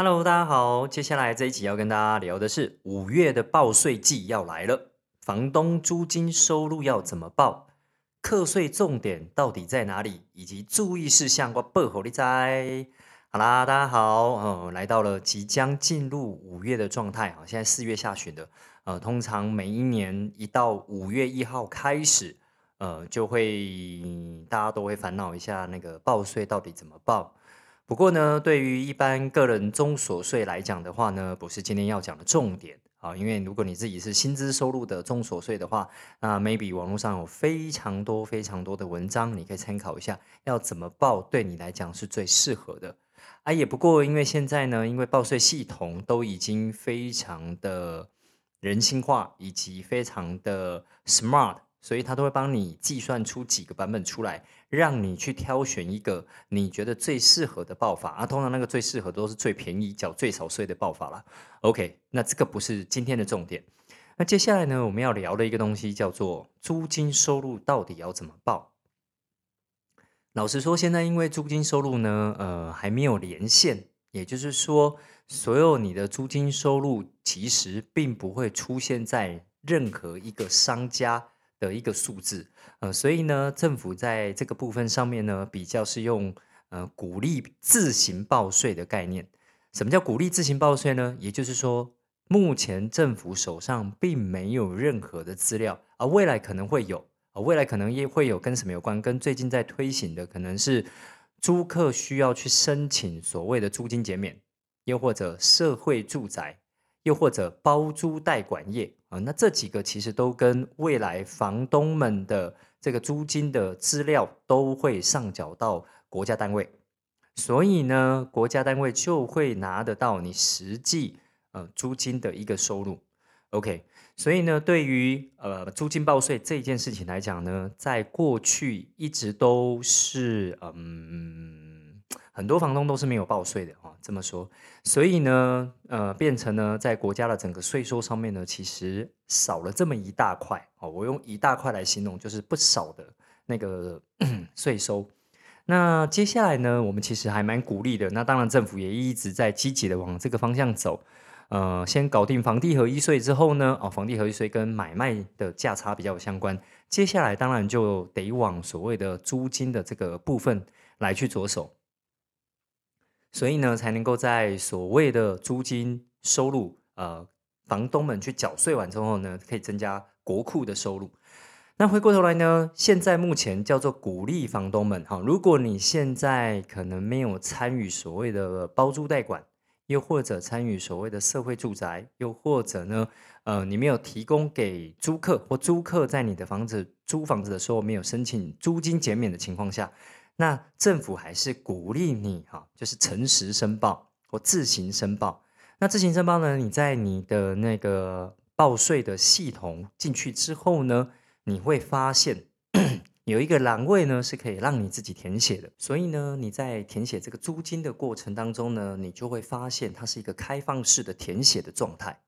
Hello，大家好，接下来这一集要跟大家聊的是五月的报税季要来了，房东租金收入要怎么报？课税重点到底在哪里？以及注意事项我报好你在。好啦，大家好，呃，来到了即将进入五月的状态啊，现在四月下旬的，呃，通常每一年一到五月一号开始，呃，就会大家都会烦恼一下那个报税到底怎么报。不过呢，对于一般个人中所税来讲的话呢，不是今天要讲的重点啊。因为如果你自己是薪资收入的中所税的话，那 maybe 网络上有非常多非常多的文章，你可以参考一下，要怎么报对你来讲是最适合的啊。也不过因为现在呢，因为报税系统都已经非常的人性化，以及非常的 smart。所以他都会帮你计算出几个版本出来，让你去挑选一个你觉得最适合的报法啊。通常那个最适合都是最便宜、缴最少税的报法啦。OK，那这个不是今天的重点。那接下来呢，我们要聊的一个东西叫做租金收入到底要怎么报？老实说，现在因为租金收入呢，呃，还没有连线，也就是说，所有你的租金收入其实并不会出现在任何一个商家。的一个数字，呃，所以呢，政府在这个部分上面呢，比较是用呃鼓励自行报税的概念。什么叫鼓励自行报税呢？也就是说，目前政府手上并没有任何的资料，而未来可能会有，啊，未来可能也会有跟什么有关？跟最近在推行的，可能是租客需要去申请所谓的租金减免，又或者社会住宅。又或者包租代管业啊，那这几个其实都跟未来房东们的这个租金的资料都会上缴到国家单位，所以呢，国家单位就会拿得到你实际呃租金的一个收入。OK，所以呢，对于呃租金报税这件事情来讲呢，在过去一直都是嗯。很多房东都是没有报税的啊，这么说，所以呢，呃，变成呢，在国家的整个税收上面呢，其实少了这么一大块哦。我用一大块来形容，就是不少的那个 税收。那接下来呢，我们其实还蛮鼓励的。那当然，政府也一直在积极的往这个方向走。呃，先搞定房地合一税之后呢，哦，房地合一税跟买卖的价差比较有相关。接下来当然就得往所谓的租金的这个部分来去着手。所以呢，才能够在所谓的租金收入，呃，房东们去缴税完之后呢，可以增加国库的收入。那回过头来呢，现在目前叫做鼓励房东们，哈，如果你现在可能没有参与所谓的包租代管，又或者参与所谓的社会住宅，又或者呢，呃，你没有提供给租客或租客在你的房子租房子的时候没有申请租金减免的情况下。那政府还是鼓励你哈，就是诚实申报或自行申报。那自行申报呢？你在你的那个报税的系统进去之后呢，你会发现 有一个栏位呢是可以让你自己填写的。所以呢，你在填写这个租金的过程当中呢，你就会发现它是一个开放式的填写的状态。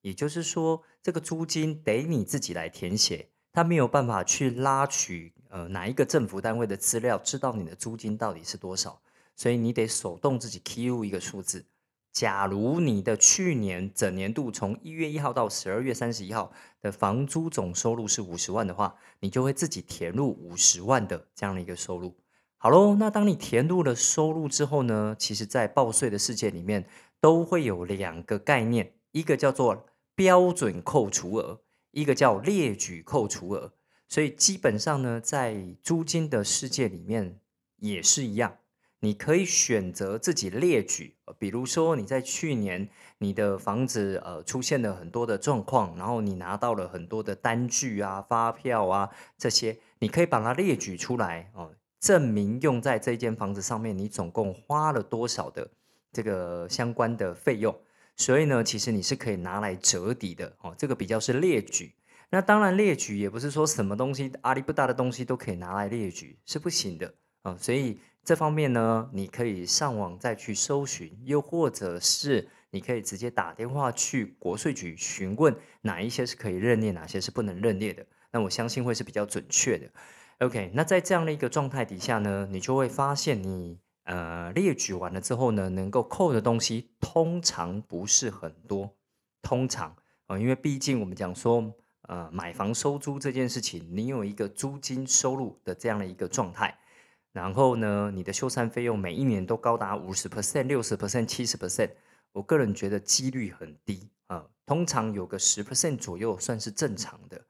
也就是说，这个租金得你自己来填写，它没有办法去拉取。呃，哪一个政府单位的资料知道你的租金到底是多少？所以你得手动自己填入一个数字。假如你的去年整年度从一月一号到十二月三十一号的房租总收入是五十万的话，你就会自己填入五十万的这样的一个收入。好喽，那当你填入了收入之后呢，其实在报税的世界里面都会有两个概念，一个叫做标准扣除额，一个叫列举扣除额。所以基本上呢，在租金的世界里面也是一样，你可以选择自己列举，比如说你在去年你的房子呃出现了很多的状况，然后你拿到了很多的单据啊、发票啊这些，你可以把它列举出来哦，证明用在这间房子上面你总共花了多少的这个相关的费用，所以呢，其实你是可以拿来折抵的哦，这个比较是列举。那当然，列举也不是说什么东西阿里不大的东西都可以拿来列举，是不行的啊。所以这方面呢，你可以上网再去搜寻，又或者是你可以直接打电话去国税局询问哪一些是可以认列，哪些是不能认列的。那我相信会是比较准确的。OK，那在这样的一个状态底下呢，你就会发现你呃列举完了之后呢，能够扣的东西通常不是很多，通常啊，因为毕竟我们讲说，呃，买房收租这件事情，你有一个租金收入的这样的一个状态，然后呢，你的修缮费用每一年都高达五十 percent、六十 percent、七十 percent，我个人觉得几率很低啊，通常有个十 percent 左右算是正常的。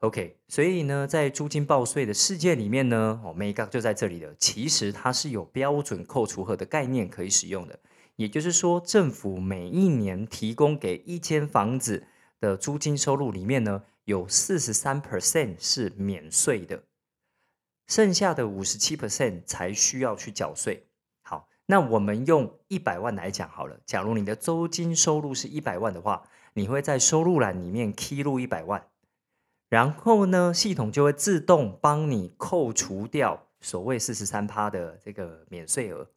OK，所以呢，在租金报税的世界里面呢，哦，Mega 就在这里了。其实它是有标准扣除额的概念可以使用的，也就是说，政府每一年提供给一间房子的租金收入里面呢，有四十三 percent 是免税的，剩下的五十七 percent 才需要去缴税。好，那我们用一百万来讲好了。假如你的租金收入是一百万的话，你会在收入栏里面 key 入一百万。然后呢，系统就会自动帮你扣除掉所谓四十三趴的这个免税额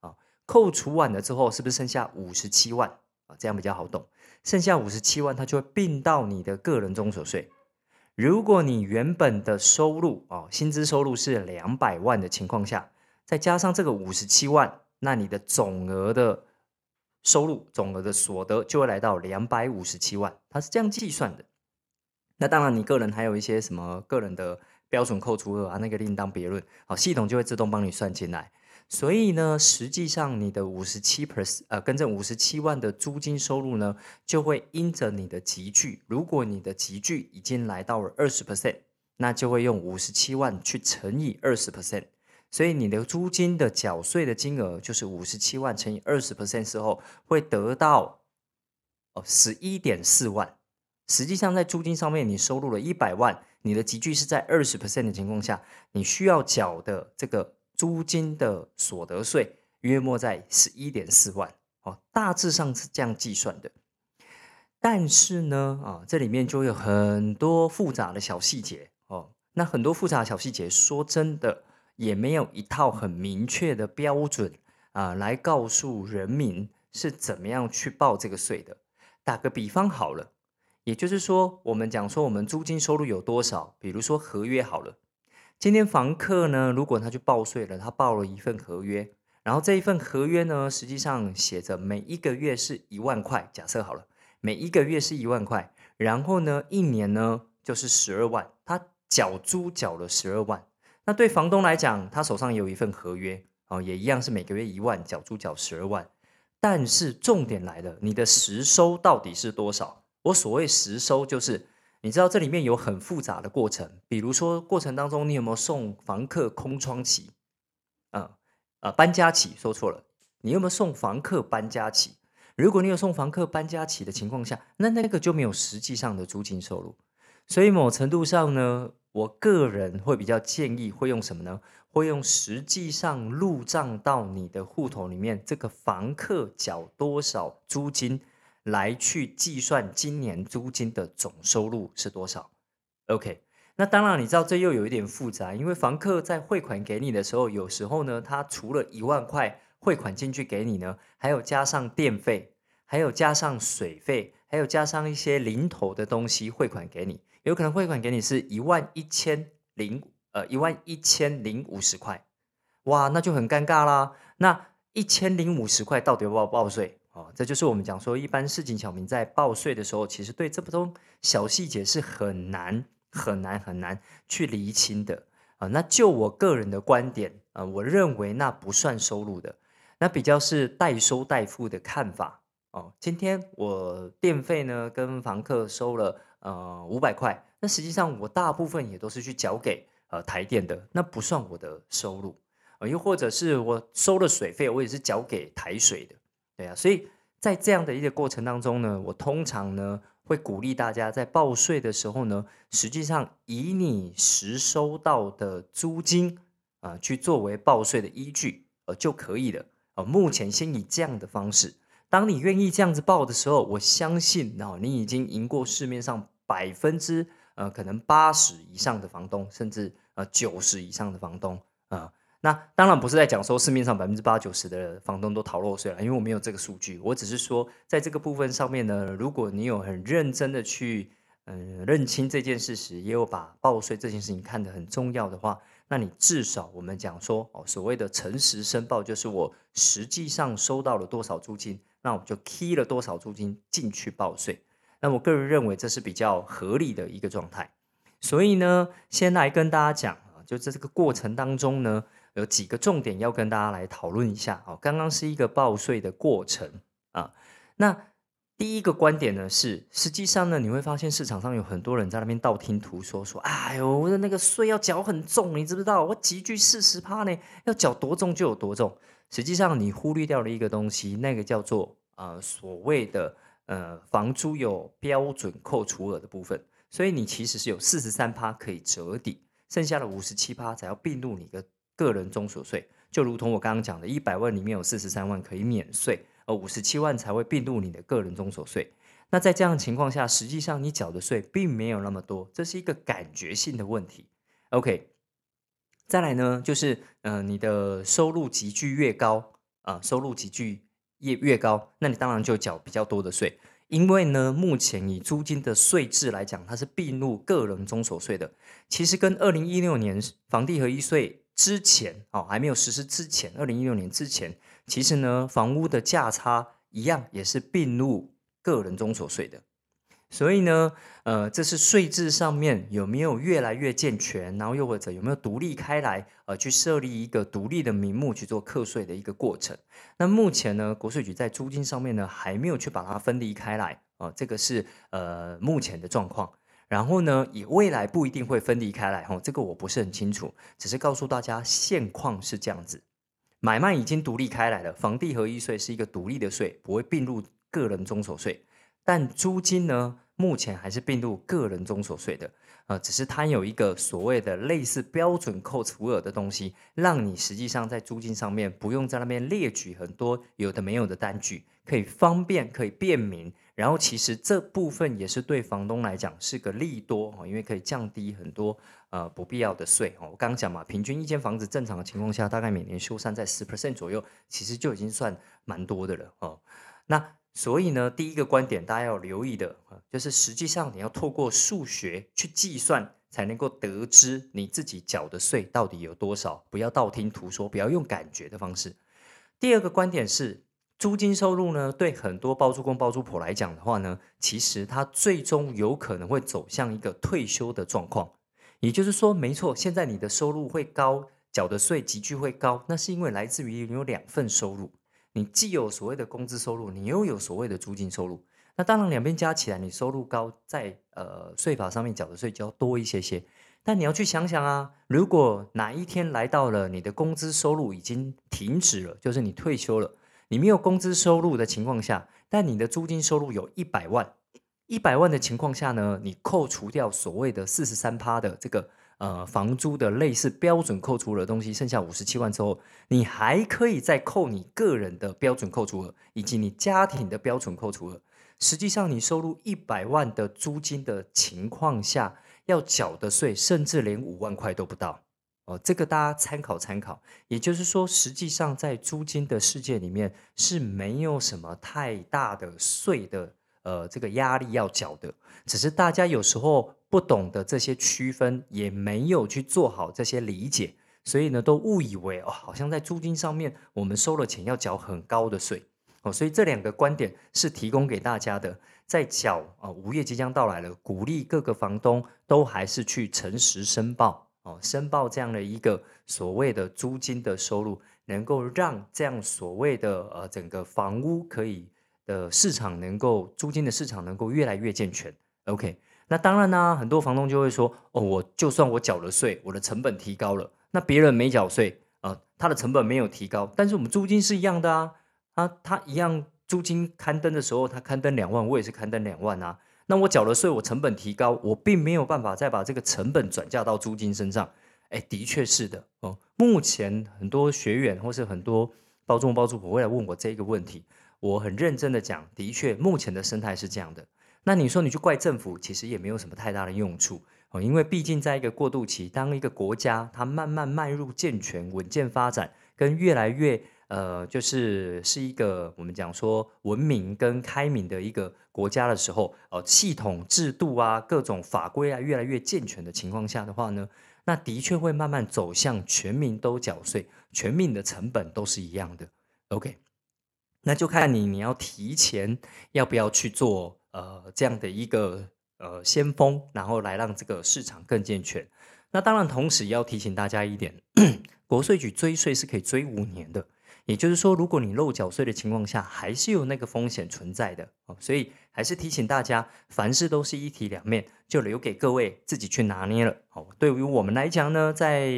啊。扣除完了之后，是不是剩下五十七万啊？这样比较好懂。剩下五十七万，它就会并到你的个人中所税。如果你原本的收入啊，薪资收入是两百万的情况下，再加上这个五十七万，那你的总额的收入、总额的所得就会来到两百五十七万。它是这样计算的。那当然，你个人还有一些什么个人的标准扣除额啊，那个另当别论。好，系统就会自动帮你算进来。所以呢，实际上你的五十七 pers 呃，跟这五十七万的租金收入呢，就会因着你的集聚，如果你的集聚已经来到了二十 percent，那就会用五十七万去乘以二十 percent，所以你的租金的缴税的金额就是五十七万乘以二十 percent 之后，会得到哦十一点四万。实际上，在租金上面，你收入了一百万，你的集聚是在二十 percent 的情况下，你需要缴的这个租金的所得税约莫在十一点四万，哦，大致上是这样计算的。但是呢，啊，这里面就有很多复杂的小细节哦。那很多复杂的小细节，说真的，也没有一套很明确的标准啊，来告诉人民是怎么样去报这个税的。打个比方好了。也就是说，我们讲说我们租金收入有多少？比如说合约好了，今天房客呢，如果他去报税了，他报了一份合约，然后这一份合约呢，实际上写着每一个月是一万块，假设好了，每一个月是一万块，然后呢，一年呢就是十二万，他缴租缴了十二万，那对房东来讲，他手上有一份合约哦，也一样是每个月一万，缴租缴十二万，但是重点来了，你的实收到底是多少？我所谓实收，就是你知道这里面有很复杂的过程，比如说过程当中你有没有送房客空窗期？啊啊，搬家期说错了，你有没有送房客搬家期？如果你有送房客搬家期的情况下，那那个就没有实际上的租金收入。所以某程度上呢，我个人会比较建议会用什么呢？会用实际上入账到你的户头里面，这个房客缴多少租金？来去计算今年租金的总收入是多少？OK，那当然你知道这又有一点复杂，因为房客在汇款给你的时候，有时候呢，他除了一万块汇款进去给你呢，还有加上电费，还有加上水费，还有加上一些零头的东西汇款给你，有可能汇款给你是一万一千零呃一万一千零五十块，哇，那就很尴尬啦。那一千零五十块到底要不要报税？哦，这就是我们讲说，一般市井小民在报税的时候，其实对这不种小细节是很难、很难、很难去厘清的啊。那就我个人的观点啊，我认为那不算收入的，那比较是代收代付的看法哦。今天我电费呢跟房客收了呃五百块，那实际上我大部分也都是去缴给呃台电的，那不算我的收入啊。又或者是我收了水费，我也是缴给台水的。对啊，所以在这样的一个过程当中呢，我通常呢会鼓励大家在报税的时候呢，实际上以你实收到的租金啊去作为报税的依据呃就可以了啊。目前先以这样的方式，当你愿意这样子报的时候，我相信啊你已经赢过市面上百分之呃可能八十以上的房东，甚至呃九十以上的房东啊。那当然不是在讲说市面上百分之八九十的房东都逃漏税了，因为我没有这个数据。我只是说，在这个部分上面呢，如果你有很认真的去嗯认清这件事实，也有把报税这件事情看得很重要的话，那你至少我们讲说哦，所谓的诚实申报，就是我实际上收到了多少租金，那我就 key 了多少租金进去报税。那我个人认为这是比较合理的一个状态。所以呢，先来跟大家讲，就在这个过程当中呢，有几个重点要跟大家来讨论一下。哦，刚刚是一个报税的过程啊，那。第一个观点呢是，实际上呢，你会发现市场上有很多人在那边道听途说，说，哎呦，我的那个税要缴很重，你知不知道？我集聚四十趴呢，要缴多重就有多重。实际上你忽略掉了一个东西，那个叫做呃所谓的呃房租有标准扣除额的部分，所以你其实是有四十三趴可以折抵，剩下的五十七趴才要并入你的个人中所税，就如同我刚刚讲的，一百万里面有四十三万可以免税。而，五十七万才会并入你的个人中所税。那在这样的情况下，实际上你缴的税并没有那么多，这是一个感觉性的问题。OK，再来呢，就是呃，你的收入集聚越高啊，收入集聚越越高，那你当然就缴比较多的税。因为呢，目前以租金的税制来讲，它是并入个人中所税的。其实跟二零一六年房地合一税之前哦，还没有实施之前，二零一六年之前。其实呢，房屋的价差一样也是并入个人中所税的，所以呢，呃，这是税制上面有没有越来越健全，然后又或者有没有独立开来，呃，去设立一个独立的名目去做课税的一个过程。那目前呢，国税局在租金上面呢，还没有去把它分离开来，啊，这个是呃目前的状况。然后呢，以未来不一定会分离开来，哈，这个我不是很清楚，只是告诉大家现况是这样子。买卖已经独立开来了，房地合一税是一个独立的税，不会并入个人中所税。但租金呢，目前还是并入个人中所税的，呃，只是它有一个所谓的类似标准扣除额的东西，让你实际上在租金上面不用在那边列举很多有的没有的单据，可以方便，可以便民。然后其实这部分也是对房东来讲是个利多哦，因为可以降低很多呃不必要的税哦。我刚刚讲嘛，平均一间房子正常的情况下，大概每年修缮在十 percent 左右，其实就已经算蛮多的了哦。那所以呢，第一个观点大家要留意的啊，就是实际上你要透过数学去计算，才能够得知你自己缴的税到底有多少，不要道听途说，不要用感觉的方式。第二个观点是。租金收入呢，对很多包租公包租婆来讲的话呢，其实他最终有可能会走向一个退休的状况。也就是说，没错，现在你的收入会高，缴的税急剧会高，那是因为来自于你有两份收入，你既有所谓的工资收入，你又有所谓的租金收入。那当然两边加起来，你收入高，在呃税法上面缴的税就要多一些些。但你要去想想啊，如果哪一天来到了你的工资收入已经停止了，就是你退休了。你没有工资收入的情况下，但你的租金收入有一百万，一百万的情况下呢，你扣除掉所谓的四十三趴的这个呃房租的类似标准扣除的东西，剩下五十七万之后，你还可以再扣你个人的标准扣除额以及你家庭的标准扣除额。实际上，你收入一百万的租金的情况下，要缴的税甚至连五万块都不到。哦，这个大家参考参考。也就是说，实际上在租金的世界里面是没有什么太大的税的，呃，这个压力要缴的。只是大家有时候不懂得这些区分，也没有去做好这些理解，所以呢，都误以为哦，好像在租金上面我们收了钱要缴很高的税。哦，所以这两个观点是提供给大家的。在缴啊，五月即将到来了，鼓励各个房东都还是去诚实申报。哦，申报这样的一个所谓的租金的收入，能够让这样所谓的呃整个房屋可以的市场能够租金的市场能够越来越健全。OK，那当然呢，很多房东就会说，哦，我就算我缴了税，我的成本提高了，那别人没缴税啊，他的成本没有提高，但是我们租金是一样的啊，啊，他一样租金刊登的时候，他刊登两万，我也是刊登两万啊。那我缴了税，我成本提高，我并没有办法再把这个成本转嫁到租金身上。哎，的确是的哦。目前很多学员或是很多包租包租婆会来问我这个问题，我很认真的讲，的确目前的生态是这样的。那你说你去怪政府，其实也没有什么太大的用处哦，因为毕竟在一个过渡期，当一个国家它慢慢迈入健全、稳健发展，跟越来越。呃，就是是一个我们讲说文明跟开明的一个国家的时候，呃，系统制度啊，各种法规啊，越来越健全的情况下的话呢，那的确会慢慢走向全民都缴税，全民的成本都是一样的。OK，那就看你你要提前要不要去做呃这样的一个呃先锋，然后来让这个市场更健全。那当然，同时要提醒大家一点，国税局追税是可以追五年的。也就是说，如果你漏缴税的情况下，还是有那个风险存在的哦，所以还是提醒大家，凡事都是一体两面，就留给各位自己去拿捏了。哦，对于我们来讲呢，在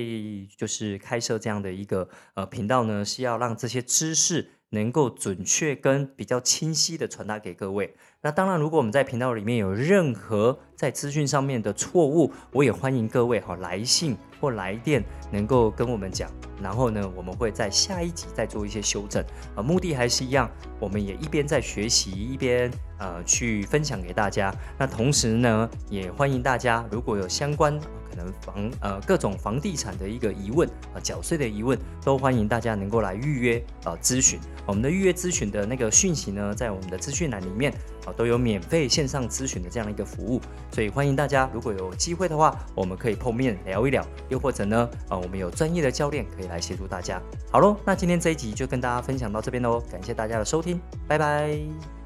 就是开设这样的一个呃频道呢，是要让这些知识。能够准确跟比较清晰的传达给各位。那当然，如果我们在频道里面有任何在资讯上面的错误，我也欢迎各位哈来信或来电能够跟我们讲。然后呢，我们会在下一集再做一些修正。啊，目的还是一样，我们也一边在学习，一边呃去分享给大家。那同时呢，也欢迎大家如果有相关。可能房呃各种房地产的一个疑问啊，缴税的疑问，都欢迎大家能够来预约啊咨询。我们的预约咨询的那个讯息呢，在我们的资讯栏里面啊，都有免费线上咨询的这样一个服务，所以欢迎大家如果有机会的话，我们可以碰面聊一聊，又或者呢啊，我们有专业的教练可以来协助大家。好喽，那今天这一集就跟大家分享到这边喽，感谢大家的收听，拜拜。